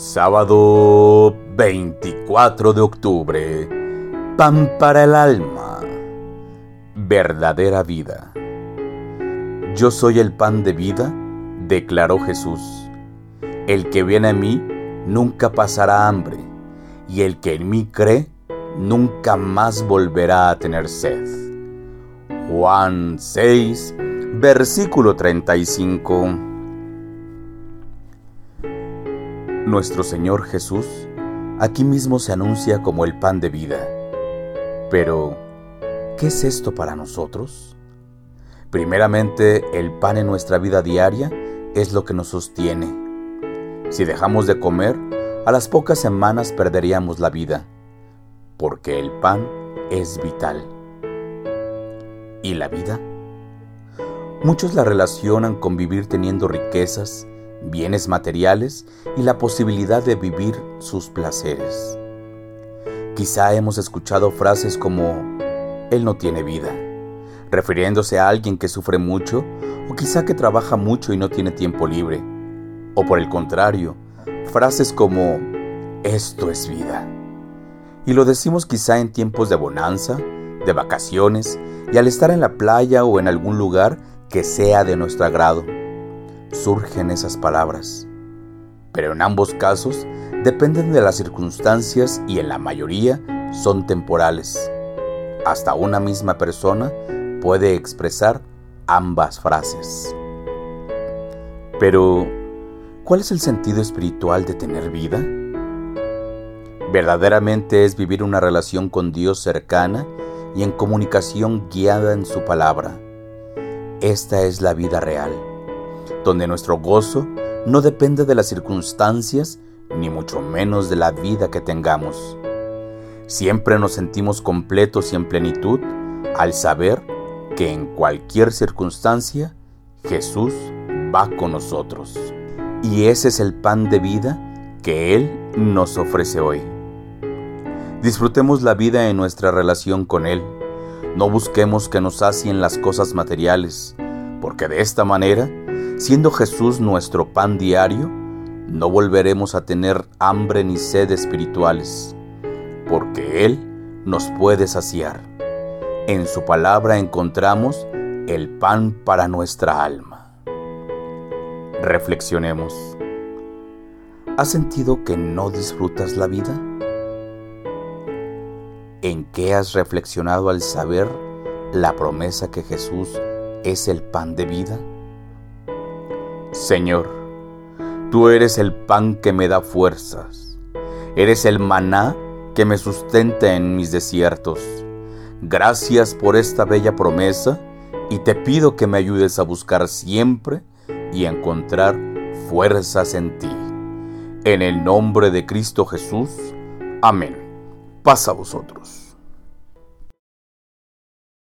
Sábado 24 de octubre. Pan para el alma. Verdadera vida. Yo soy el pan de vida, declaró Jesús. El que viene a mí nunca pasará hambre, y el que en mí cree nunca más volverá a tener sed. Juan 6, versículo 35. Nuestro Señor Jesús aquí mismo se anuncia como el pan de vida. Pero, ¿qué es esto para nosotros? Primeramente, el pan en nuestra vida diaria es lo que nos sostiene. Si dejamos de comer, a las pocas semanas perderíamos la vida, porque el pan es vital. ¿Y la vida? Muchos la relacionan con vivir teniendo riquezas, bienes materiales y la posibilidad de vivir sus placeres. Quizá hemos escuchado frases como, Él no tiene vida, refiriéndose a alguien que sufre mucho o quizá que trabaja mucho y no tiene tiempo libre. O por el contrario, frases como, Esto es vida. Y lo decimos quizá en tiempos de bonanza, de vacaciones y al estar en la playa o en algún lugar que sea de nuestro agrado surgen esas palabras. Pero en ambos casos dependen de las circunstancias y en la mayoría son temporales. Hasta una misma persona puede expresar ambas frases. Pero, ¿cuál es el sentido espiritual de tener vida? Verdaderamente es vivir una relación con Dios cercana y en comunicación guiada en su palabra. Esta es la vida real donde nuestro gozo no depende de las circunstancias ni mucho menos de la vida que tengamos. Siempre nos sentimos completos y en plenitud al saber que en cualquier circunstancia Jesús va con nosotros. Y ese es el pan de vida que Él nos ofrece hoy. Disfrutemos la vida en nuestra relación con Él. No busquemos que nos sacien las cosas materiales, porque de esta manera Siendo Jesús nuestro pan diario, no volveremos a tener hambre ni sed espirituales, porque Él nos puede saciar. En su palabra encontramos el pan para nuestra alma. Reflexionemos. ¿Has sentido que no disfrutas la vida? ¿En qué has reflexionado al saber la promesa que Jesús es el pan de vida? Señor, tú eres el pan que me da fuerzas, eres el maná que me sustenta en mis desiertos. Gracias por esta bella promesa y te pido que me ayudes a buscar siempre y a encontrar fuerzas en ti. En el nombre de Cristo Jesús. Amén. Pasa a vosotros.